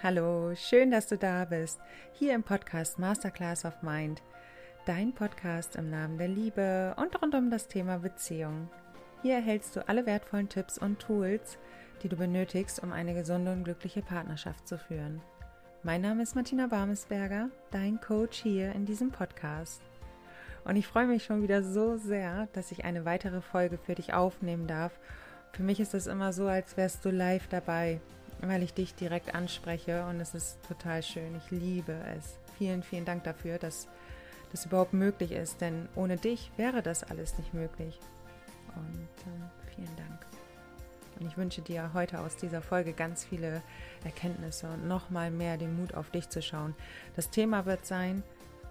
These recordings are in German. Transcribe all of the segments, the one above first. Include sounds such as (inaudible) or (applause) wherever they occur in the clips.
Hallo, schön, dass du da bist. Hier im Podcast Masterclass of Mind. Dein Podcast im Namen der Liebe und rund um das Thema Beziehung. Hier erhältst du alle wertvollen Tipps und Tools, die du benötigst, um eine gesunde und glückliche Partnerschaft zu führen. Mein Name ist Martina Barmesberger, dein Coach hier in diesem Podcast. Und ich freue mich schon wieder so sehr, dass ich eine weitere Folge für dich aufnehmen darf. Für mich ist es immer so, als wärst du live dabei weil ich dich direkt anspreche und es ist total schön. Ich liebe es. Vielen, vielen Dank dafür, dass das überhaupt möglich ist, denn ohne dich wäre das alles nicht möglich. Und äh, vielen Dank. Und ich wünsche dir heute aus dieser Folge ganz viele Erkenntnisse und nochmal mehr den Mut auf dich zu schauen. Das Thema wird sein,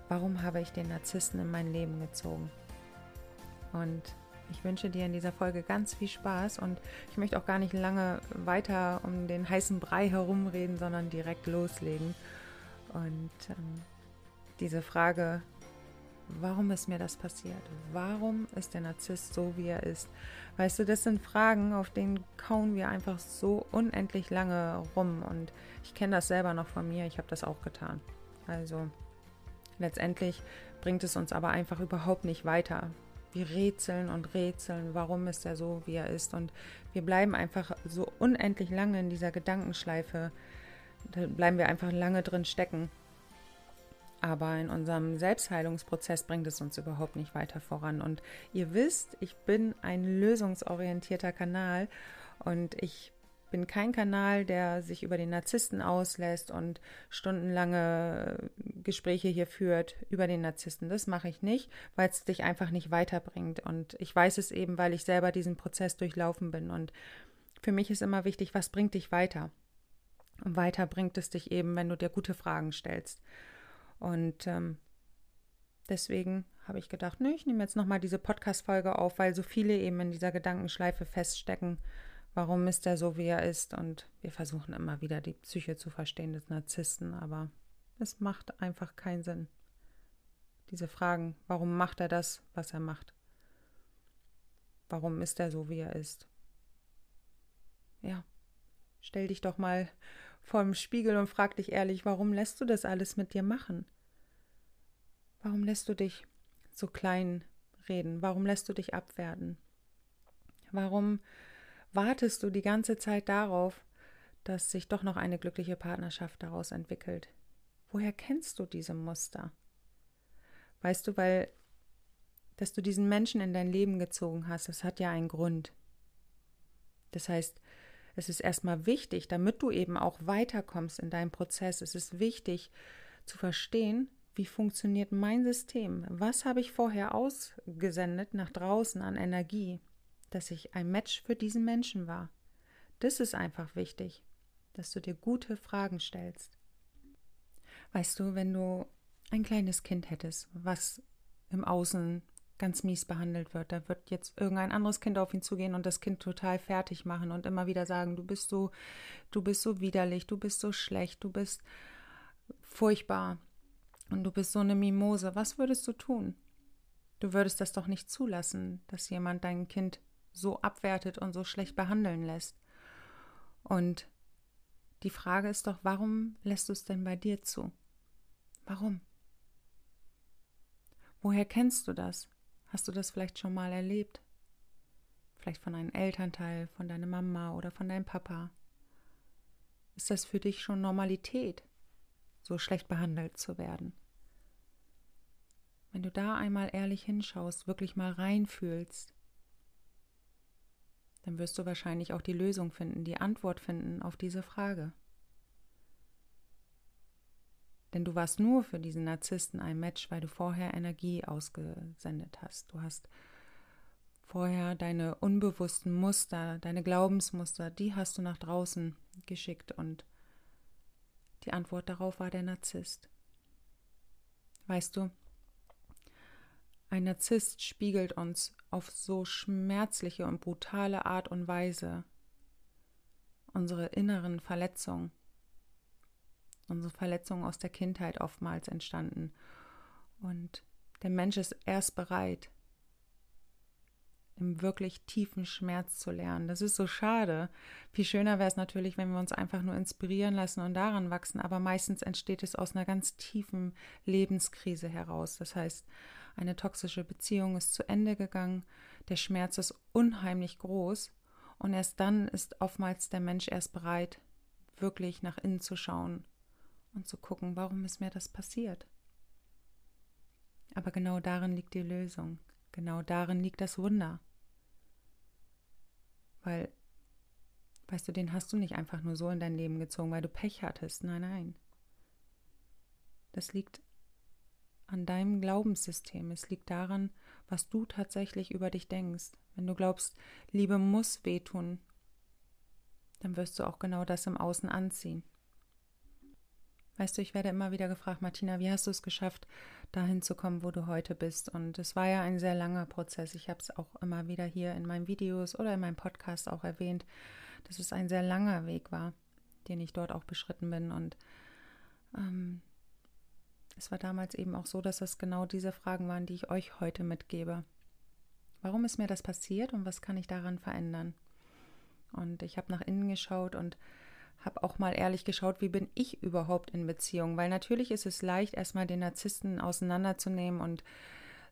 warum habe ich den Narzissten in mein Leben gezogen? Und ich wünsche dir in dieser Folge ganz viel Spaß und ich möchte auch gar nicht lange weiter um den heißen Brei herumreden, sondern direkt loslegen. Und ähm, diese Frage, warum ist mir das passiert? Warum ist der Narzisst so, wie er ist? Weißt du, das sind Fragen, auf denen kauen wir einfach so unendlich lange rum. Und ich kenne das selber noch von mir, ich habe das auch getan. Also letztendlich bringt es uns aber einfach überhaupt nicht weiter wir rätseln und rätseln, warum ist er so, wie er ist. Und wir bleiben einfach so unendlich lange in dieser Gedankenschleife, da bleiben wir einfach lange drin stecken. Aber in unserem Selbstheilungsprozess bringt es uns überhaupt nicht weiter voran. Und ihr wisst, ich bin ein lösungsorientierter Kanal und ich bin kein Kanal, der sich über den Narzissten auslässt und stundenlange Gespräche hier führt über den Narzissten. Das mache ich nicht, weil es dich einfach nicht weiterbringt. Und ich weiß es eben, weil ich selber diesen Prozess durchlaufen bin. Und für mich ist immer wichtig, was bringt dich weiter? Und weiter bringt es dich eben, wenn du dir gute Fragen stellst. Und ähm, deswegen habe ich gedacht, nö, ich nehme jetzt nochmal diese Podcast-Folge auf, weil so viele eben in dieser Gedankenschleife feststecken warum ist er so, wie er ist. Und wir versuchen immer wieder die Psyche zu verstehen des Narzissten, aber es macht einfach keinen Sinn. Diese Fragen, warum macht er das, was er macht? Warum ist er so, wie er ist? Ja, stell dich doch mal vor dem Spiegel und frag dich ehrlich, warum lässt du das alles mit dir machen? Warum lässt du dich so klein reden? Warum lässt du dich abwerten? Warum wartest du die ganze Zeit darauf, dass sich doch noch eine glückliche Partnerschaft daraus entwickelt? Woher kennst du diese Muster? Weißt du, weil, dass du diesen Menschen in dein Leben gezogen hast, das hat ja einen Grund. Das heißt, es ist erstmal wichtig, damit du eben auch weiterkommst in deinem Prozess, es ist wichtig zu verstehen, wie funktioniert mein System? Was habe ich vorher ausgesendet nach draußen an Energie? Dass ich ein Match für diesen Menschen war. Das ist einfach wichtig, dass du dir gute Fragen stellst. Weißt du, wenn du ein kleines Kind hättest, was im Außen ganz mies behandelt wird, da wird jetzt irgendein anderes Kind auf ihn zugehen und das Kind total fertig machen und immer wieder sagen, du bist so, du bist so widerlich, du bist so schlecht, du bist furchtbar und du bist so eine Mimose. Was würdest du tun? Du würdest das doch nicht zulassen, dass jemand dein Kind so abwertet und so schlecht behandeln lässt. Und die Frage ist doch, warum lässt du es denn bei dir zu? Warum? Woher kennst du das? Hast du das vielleicht schon mal erlebt? Vielleicht von einem Elternteil, von deiner Mama oder von deinem Papa? Ist das für dich schon Normalität, so schlecht behandelt zu werden? Wenn du da einmal ehrlich hinschaust, wirklich mal reinfühlst, dann wirst du wahrscheinlich auch die Lösung finden, die Antwort finden auf diese Frage. Denn du warst nur für diesen Narzissten ein Match, weil du vorher Energie ausgesendet hast. Du hast vorher deine unbewussten Muster, deine Glaubensmuster, die hast du nach draußen geschickt und die Antwort darauf war der Narzisst. Weißt du, ein Narzisst spiegelt uns auf so schmerzliche und brutale Art und Weise unsere inneren Verletzungen, unsere Verletzungen aus der Kindheit oftmals entstanden. Und der Mensch ist erst bereit, im wirklich tiefen Schmerz zu lernen. Das ist so schade. Viel schöner wäre es natürlich, wenn wir uns einfach nur inspirieren lassen und daran wachsen, aber meistens entsteht es aus einer ganz tiefen Lebenskrise heraus. Das heißt, eine toxische Beziehung ist zu Ende gegangen, der Schmerz ist unheimlich groß und erst dann ist oftmals der Mensch erst bereit, wirklich nach innen zu schauen und zu gucken, warum ist mir das passiert. Aber genau darin liegt die Lösung. Genau darin liegt das Wunder. Weil, weißt du, den hast du nicht einfach nur so in dein Leben gezogen, weil du Pech hattest. Nein, nein. Das liegt an deinem Glaubenssystem. Es liegt daran, was du tatsächlich über dich denkst. Wenn du glaubst, Liebe muss wehtun, dann wirst du auch genau das im Außen anziehen. Weißt du, ich werde immer wieder gefragt, Martina, wie hast du es geschafft, dahin zu kommen, wo du heute bist? Und es war ja ein sehr langer Prozess. Ich habe es auch immer wieder hier in meinen Videos oder in meinem Podcast auch erwähnt, dass es ein sehr langer Weg war, den ich dort auch beschritten bin. Und ähm, es war damals eben auch so, dass das genau diese Fragen waren, die ich euch heute mitgebe. Warum ist mir das passiert und was kann ich daran verändern? Und ich habe nach innen geschaut und habe auch mal ehrlich geschaut, wie bin ich überhaupt in Beziehung? Weil natürlich ist es leicht, erstmal den Narzissten auseinanderzunehmen und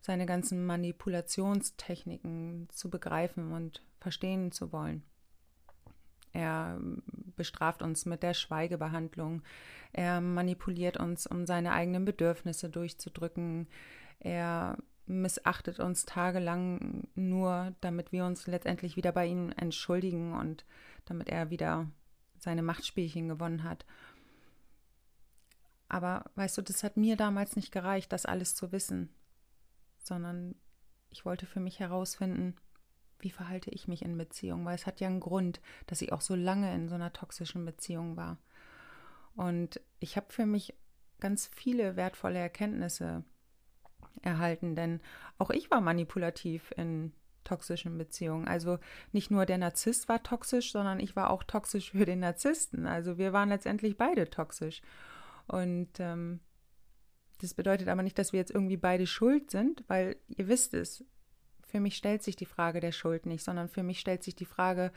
seine ganzen Manipulationstechniken zu begreifen und verstehen zu wollen. Er bestraft uns mit der Schweigebehandlung. Er manipuliert uns, um seine eigenen Bedürfnisse durchzudrücken. Er missachtet uns tagelang nur, damit wir uns letztendlich wieder bei ihm entschuldigen und damit er wieder seine Machtspielchen gewonnen hat. Aber weißt du, das hat mir damals nicht gereicht, das alles zu wissen, sondern ich wollte für mich herausfinden, wie verhalte ich mich in Beziehungen, weil es hat ja einen Grund, dass ich auch so lange in so einer toxischen Beziehung war. Und ich habe für mich ganz viele wertvolle Erkenntnisse erhalten, denn auch ich war manipulativ in toxischen Beziehungen. Also nicht nur der Narzisst war toxisch, sondern ich war auch toxisch für den Narzissten. Also wir waren letztendlich beide toxisch. Und ähm, das bedeutet aber nicht, dass wir jetzt irgendwie beide schuld sind, weil ihr wisst es, für mich stellt sich die Frage der Schuld nicht, sondern für mich stellt sich die Frage,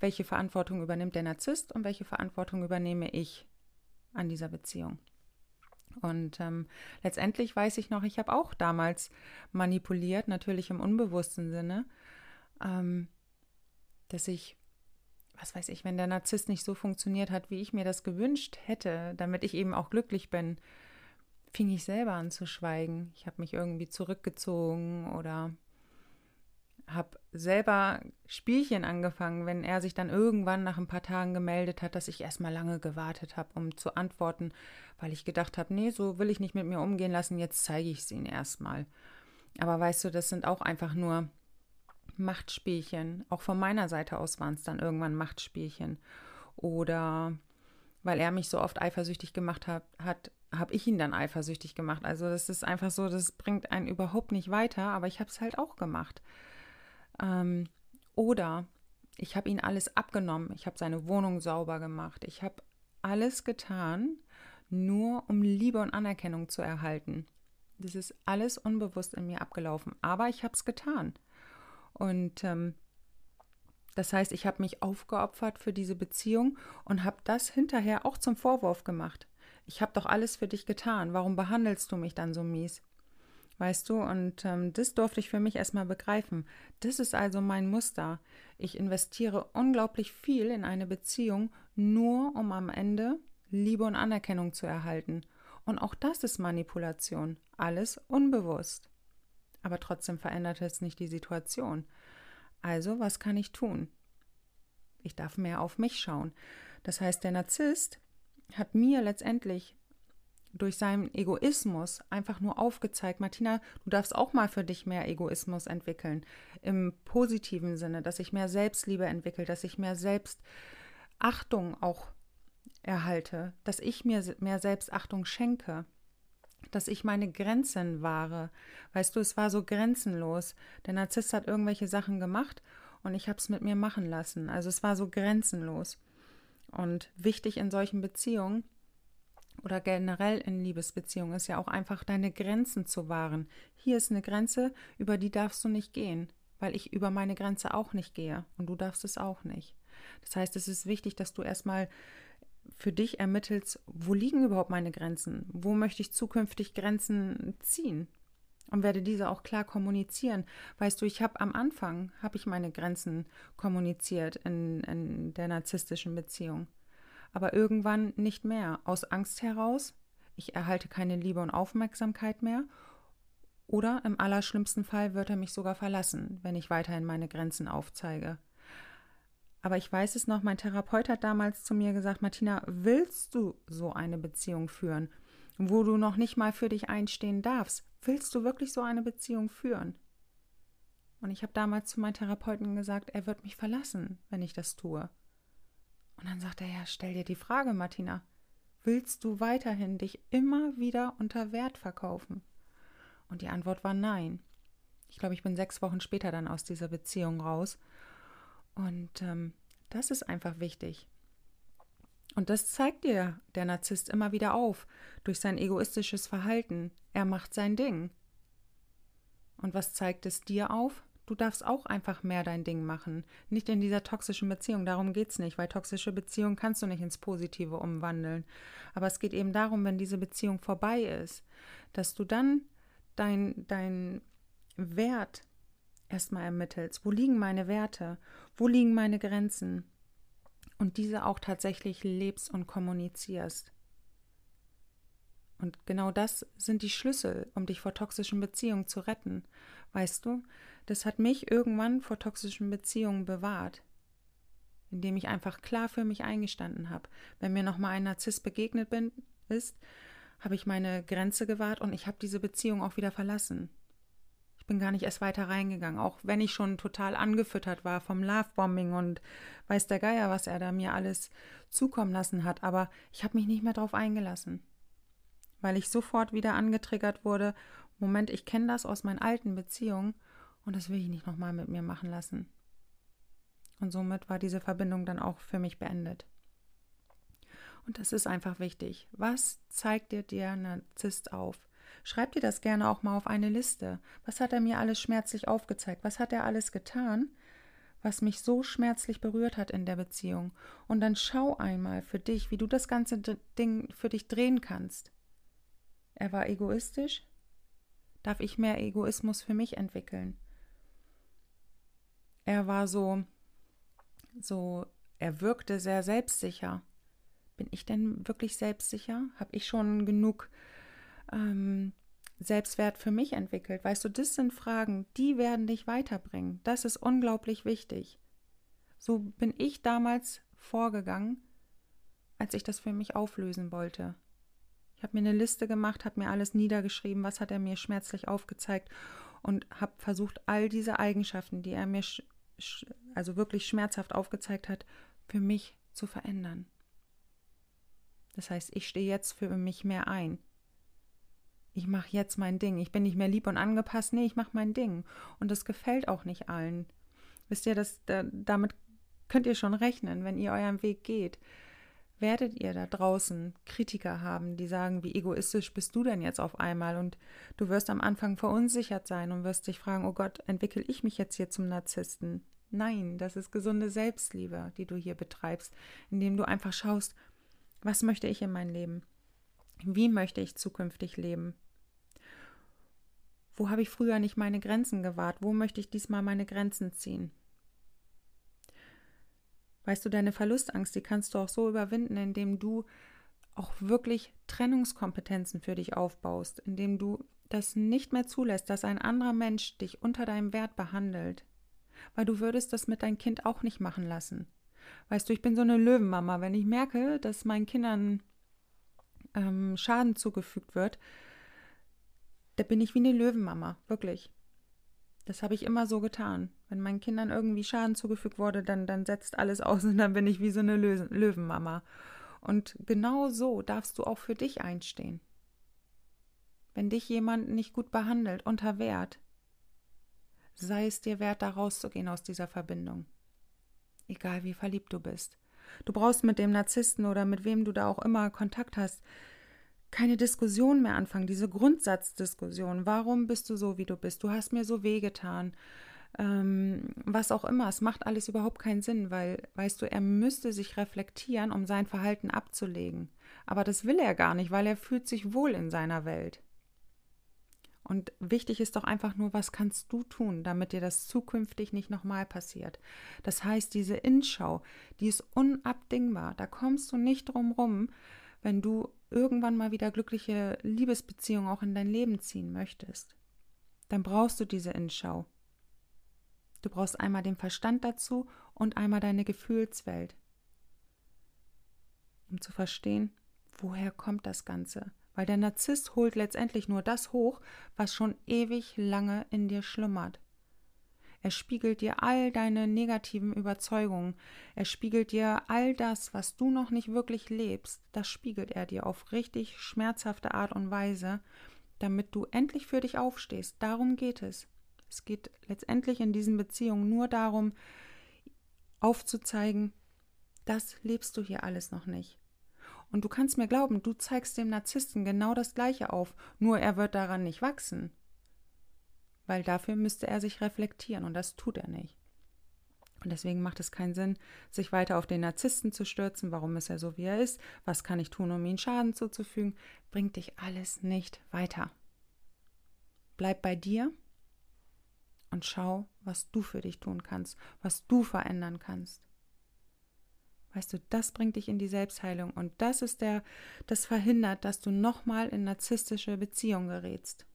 welche Verantwortung übernimmt der Narzisst und welche Verantwortung übernehme ich an dieser Beziehung. Und ähm, letztendlich weiß ich noch, ich habe auch damals manipuliert, natürlich im unbewussten Sinne, ähm, dass ich, was weiß ich, wenn der Narzisst nicht so funktioniert hat, wie ich mir das gewünscht hätte, damit ich eben auch glücklich bin, fing ich selber an zu schweigen. Ich habe mich irgendwie zurückgezogen oder habe selber Spielchen angefangen, wenn er sich dann irgendwann nach ein paar Tagen gemeldet hat, dass ich erstmal lange gewartet habe, um zu antworten, weil ich gedacht habe, nee, so will ich nicht mit mir umgehen lassen, jetzt zeige ich es ihnen erstmal. Aber weißt du, das sind auch einfach nur Machtspielchen. Auch von meiner Seite aus waren es dann irgendwann Machtspielchen. Oder weil er mich so oft eifersüchtig gemacht hat, hat habe ich ihn dann eifersüchtig gemacht. Also das ist einfach so, das bringt einen überhaupt nicht weiter, aber ich habe es halt auch gemacht. Ähm, oder ich habe ihn alles abgenommen. Ich habe seine Wohnung sauber gemacht. Ich habe alles getan, nur um Liebe und Anerkennung zu erhalten. Das ist alles unbewusst in mir abgelaufen, aber ich habe es getan. Und ähm, das heißt, ich habe mich aufgeopfert für diese Beziehung und habe das hinterher auch zum Vorwurf gemacht. Ich habe doch alles für dich getan. Warum behandelst du mich dann so mies? Weißt du, und ähm, das durfte ich für mich erstmal begreifen. Das ist also mein Muster. Ich investiere unglaublich viel in eine Beziehung, nur um am Ende Liebe und Anerkennung zu erhalten. Und auch das ist Manipulation. Alles unbewusst. Aber trotzdem verändert es nicht die Situation. Also, was kann ich tun? Ich darf mehr auf mich schauen. Das heißt, der Narzisst hat mir letztendlich durch seinen Egoismus einfach nur aufgezeigt, Martina, du darfst auch mal für dich mehr Egoismus entwickeln. Im positiven Sinne, dass ich mehr Selbstliebe entwickle, dass ich mehr Selbstachtung auch erhalte, dass ich mir mehr Selbstachtung schenke, dass ich meine Grenzen wahre. Weißt du, es war so grenzenlos. Der Narzisst hat irgendwelche Sachen gemacht und ich habe es mit mir machen lassen. Also es war so grenzenlos. Und wichtig in solchen Beziehungen, oder generell in Liebesbeziehungen ist ja auch einfach deine Grenzen zu wahren. Hier ist eine Grenze, über die darfst du nicht gehen. weil ich über meine Grenze auch nicht gehe und du darfst es auch nicht. Das heißt, es ist wichtig, dass du erstmal für dich ermittelst, wo liegen überhaupt meine Grenzen? Wo möchte ich zukünftig Grenzen ziehen? Und werde diese auch klar kommunizieren. Weißt du, ich habe am Anfang, habe ich meine Grenzen kommuniziert in, in der narzisstischen Beziehung. Aber irgendwann nicht mehr. Aus Angst heraus, ich erhalte keine Liebe und Aufmerksamkeit mehr. Oder im allerschlimmsten Fall wird er mich sogar verlassen, wenn ich weiterhin meine Grenzen aufzeige. Aber ich weiß es noch, mein Therapeut hat damals zu mir gesagt, Martina, willst du so eine Beziehung führen, wo du noch nicht mal für dich einstehen darfst? Willst du wirklich so eine Beziehung führen? Und ich habe damals zu meinem Therapeuten gesagt, er wird mich verlassen, wenn ich das tue. Und dann sagt er, ja, stell dir die Frage, Martina, willst du weiterhin dich immer wieder unter Wert verkaufen? Und die Antwort war nein. Ich glaube, ich bin sechs Wochen später dann aus dieser Beziehung raus und ähm, das ist einfach wichtig. Und das zeigt dir der Narzisst immer wieder auf durch sein egoistisches Verhalten. Er macht sein Ding. Und was zeigt es dir auf? Du darfst auch einfach mehr dein Ding machen. Nicht in dieser toxischen Beziehung, darum geht es nicht, weil toxische Beziehungen kannst du nicht ins Positive umwandeln. Aber es geht eben darum, wenn diese Beziehung vorbei ist, dass du dann dein, dein Wert erstmal ermittelst. Wo liegen meine Werte? Wo liegen meine Grenzen? Und diese auch tatsächlich lebst und kommunizierst. Und genau das sind die Schlüssel, um dich vor toxischen Beziehungen zu retten. Weißt du, das hat mich irgendwann vor toxischen Beziehungen bewahrt, indem ich einfach klar für mich eingestanden habe. Wenn mir nochmal ein Narzisst begegnet bin, ist, habe ich meine Grenze gewahrt und ich habe diese Beziehung auch wieder verlassen. Ich bin gar nicht erst weiter reingegangen, auch wenn ich schon total angefüttert war vom Lovebombing und weiß der Geier, was er da mir alles zukommen lassen hat. Aber ich habe mich nicht mehr darauf eingelassen, weil ich sofort wieder angetriggert wurde. Moment, ich kenne das aus meinen alten Beziehungen und das will ich nicht nochmal mit mir machen lassen. Und somit war diese Verbindung dann auch für mich beendet. Und das ist einfach wichtig. Was zeigt dir der Narzisst auf? Schreib dir das gerne auch mal auf eine Liste. Was hat er mir alles schmerzlich aufgezeigt? Was hat er alles getan, was mich so schmerzlich berührt hat in der Beziehung? Und dann schau einmal für dich, wie du das ganze Ding für dich drehen kannst. Er war egoistisch? Darf ich mehr Egoismus für mich entwickeln? Er war so, so, er wirkte sehr selbstsicher. Bin ich denn wirklich selbstsicher? Habe ich schon genug ähm, Selbstwert für mich entwickelt? Weißt du, das sind Fragen, die werden dich weiterbringen. Das ist unglaublich wichtig. So bin ich damals vorgegangen, als ich das für mich auflösen wollte. Habe mir eine Liste gemacht, habe mir alles niedergeschrieben, was hat er mir schmerzlich aufgezeigt und habe versucht, all diese Eigenschaften, die er mir also wirklich schmerzhaft aufgezeigt hat, für mich zu verändern. Das heißt, ich stehe jetzt für mich mehr ein ich mache jetzt mein Ding. Ich bin nicht mehr lieb und angepasst. Nee, ich mache mein Ding. Und das gefällt auch nicht allen. Wisst ihr, das, da, damit könnt ihr schon rechnen, wenn ihr euren Weg geht. Werdet ihr da draußen Kritiker haben, die sagen, wie egoistisch bist du denn jetzt auf einmal? Und du wirst am Anfang verunsichert sein und wirst dich fragen, oh Gott, entwickle ich mich jetzt hier zum Narzissten? Nein, das ist gesunde Selbstliebe, die du hier betreibst, indem du einfach schaust, was möchte ich in mein Leben? Wie möchte ich zukünftig leben? Wo habe ich früher nicht meine Grenzen gewahrt? Wo möchte ich diesmal meine Grenzen ziehen? Weißt du, deine Verlustangst, die kannst du auch so überwinden, indem du auch wirklich Trennungskompetenzen für dich aufbaust, indem du das nicht mehr zulässt, dass ein anderer Mensch dich unter deinem Wert behandelt. Weil du würdest das mit deinem Kind auch nicht machen lassen. Weißt du, ich bin so eine Löwenmama. Wenn ich merke, dass meinen Kindern ähm, Schaden zugefügt wird, da bin ich wie eine Löwenmama, wirklich. Das habe ich immer so getan. Wenn meinen Kindern irgendwie Schaden zugefügt wurde, dann, dann setzt alles aus und dann bin ich wie so eine Lö Löwenmama. Und genau so darfst du auch für dich einstehen. Wenn dich jemand nicht gut behandelt, unter Wert, sei es dir wert, da rauszugehen aus dieser Verbindung. Egal wie verliebt du bist. Du brauchst mit dem Narzissten oder mit wem du da auch immer Kontakt hast, keine Diskussion mehr anfangen, diese Grundsatzdiskussion. Warum bist du so, wie du bist? Du hast mir so wehgetan. ähm, was auch immer. Es macht alles überhaupt keinen Sinn, weil, weißt du, er müsste sich reflektieren, um sein Verhalten abzulegen. Aber das will er gar nicht, weil er fühlt sich wohl in seiner Welt. Und wichtig ist doch einfach nur, was kannst du tun, damit dir das zukünftig nicht nochmal passiert. Das heißt, diese Inschau, die ist unabdingbar. Da kommst du nicht drum rum, wenn du irgendwann mal wieder glückliche Liebesbeziehungen auch in dein Leben ziehen möchtest. Dann brauchst du diese Inschau. Du brauchst einmal den Verstand dazu und einmal deine Gefühlswelt, um zu verstehen, woher kommt das Ganze. Weil der Narzisst holt letztendlich nur das hoch, was schon ewig lange in dir schlummert. Er spiegelt dir all deine negativen Überzeugungen. Er spiegelt dir all das, was du noch nicht wirklich lebst. Das spiegelt er dir auf richtig schmerzhafte Art und Weise, damit du endlich für dich aufstehst. Darum geht es. Es geht letztendlich in diesen Beziehungen nur darum, aufzuzeigen, das lebst du hier alles noch nicht. Und du kannst mir glauben, du zeigst dem Narzissten genau das Gleiche auf, nur er wird daran nicht wachsen. Weil dafür müsste er sich reflektieren und das tut er nicht. Und deswegen macht es keinen Sinn, sich weiter auf den Narzissten zu stürzen. Warum ist er so, wie er ist? Was kann ich tun, um ihm Schaden zuzufügen? Bringt dich alles nicht weiter. Bleib bei dir und schau, was du für dich tun kannst, was du verändern kannst. Weißt du, das bringt dich in die Selbstheilung und das ist der, das verhindert, dass du nochmal in narzisstische Beziehungen gerätst.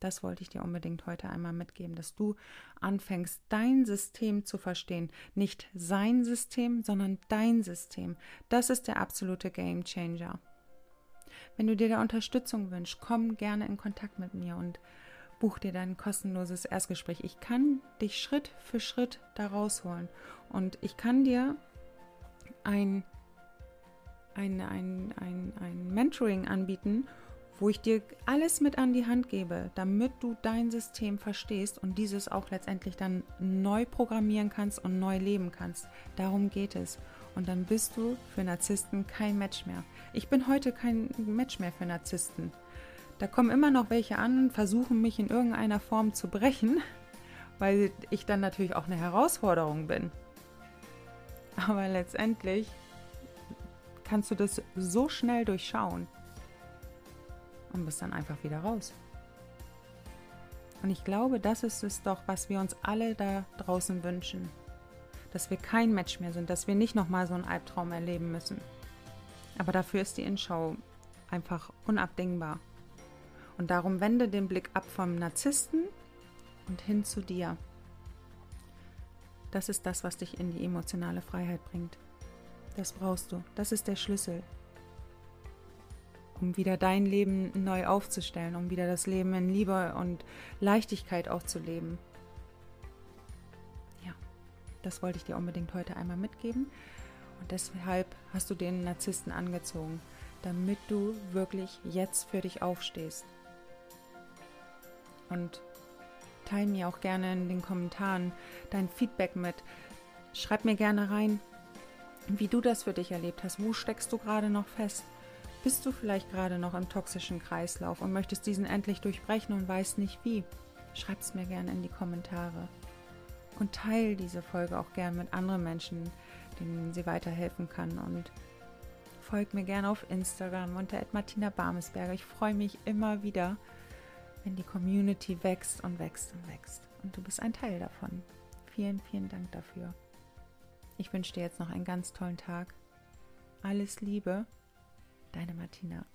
Das wollte ich dir unbedingt heute einmal mitgeben, dass du anfängst, dein System zu verstehen. Nicht sein System, sondern dein System. Das ist der absolute Game Changer. Wenn du dir da Unterstützung wünschst, komm gerne in Kontakt mit mir und buch dir dein kostenloses Erstgespräch. Ich kann dich Schritt für Schritt da rausholen und ich kann dir ein, ein, ein, ein, ein Mentoring anbieten, wo ich dir alles mit an die Hand gebe, damit du dein System verstehst und dieses auch letztendlich dann neu programmieren kannst und neu leben kannst. Darum geht es. Und dann bist du für Narzissten kein Match mehr. Ich bin heute kein Match mehr für Narzissten. Da kommen immer noch welche an und versuchen mich in irgendeiner Form zu brechen, (laughs) weil ich dann natürlich auch eine Herausforderung bin. Aber letztendlich kannst du das so schnell durchschauen und bist dann einfach wieder raus. Und ich glaube, das ist es doch, was wir uns alle da draußen wünschen. Dass wir kein Match mehr sind, dass wir nicht nochmal so einen Albtraum erleben müssen. Aber dafür ist die Inschau einfach unabdingbar. Und darum wende den Blick ab vom Narzissten und hin zu dir. Das ist das, was dich in die emotionale Freiheit bringt. Das brauchst du. Das ist der Schlüssel. Um wieder dein Leben neu aufzustellen, um wieder das Leben in Liebe und Leichtigkeit auch zu leben. Ja, das wollte ich dir unbedingt heute einmal mitgeben. Und deshalb hast du den Narzissten angezogen, damit du wirklich jetzt für dich aufstehst und teile mir auch gerne in den Kommentaren dein Feedback mit. Schreib mir gerne rein, wie du das für dich erlebt hast. Wo steckst du gerade noch fest? Bist du vielleicht gerade noch im toxischen Kreislauf und möchtest diesen endlich durchbrechen und weißt nicht wie? Schreib es mir gerne in die Kommentare. Und teile diese Folge auch gerne mit anderen Menschen, denen sie weiterhelfen kann. Und folg mir gerne auf Instagram unter Martina Barmesberger. Ich freue mich immer wieder wenn die Community wächst und wächst und wächst. Und du bist ein Teil davon. Vielen, vielen Dank dafür. Ich wünsche dir jetzt noch einen ganz tollen Tag. Alles Liebe, deine Martina.